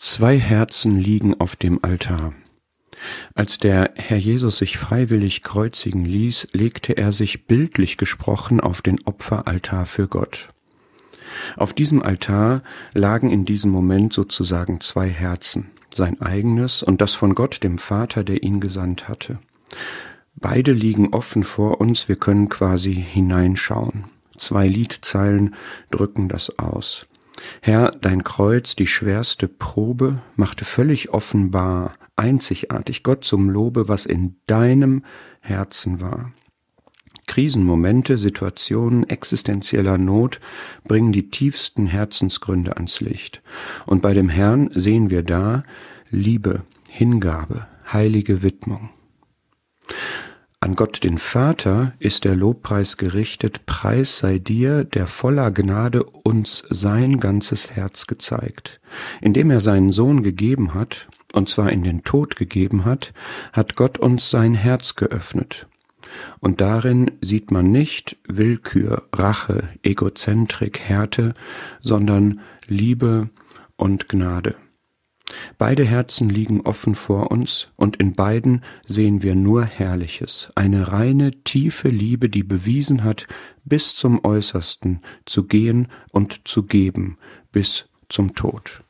Zwei Herzen liegen auf dem Altar. Als der Herr Jesus sich freiwillig kreuzigen ließ, legte er sich bildlich gesprochen auf den Opferaltar für Gott. Auf diesem Altar lagen in diesem Moment sozusagen zwei Herzen, sein eigenes und das von Gott dem Vater, der ihn gesandt hatte. Beide liegen offen vor uns, wir können quasi hineinschauen. Zwei Liedzeilen drücken das aus. Herr, dein Kreuz, die schwerste Probe, machte völlig offenbar, einzigartig Gott zum Lobe, was in deinem Herzen war. Krisenmomente, Situationen existenzieller Not bringen die tiefsten Herzensgründe ans Licht. Und bei dem Herrn sehen wir da Liebe, Hingabe, heilige Widmung. An Gott den Vater ist der Lobpreis gerichtet, Preis sei dir, der voller Gnade uns sein ganzes Herz gezeigt. Indem er seinen Sohn gegeben hat, und zwar in den Tod gegeben hat, hat Gott uns sein Herz geöffnet. Und darin sieht man nicht Willkür, Rache, Egozentrik, Härte, sondern Liebe und Gnade. Beide Herzen liegen offen vor uns, und in beiden sehen wir nur Herrliches, eine reine, tiefe Liebe, die bewiesen hat, bis zum Äußersten zu gehen und zu geben, bis zum Tod.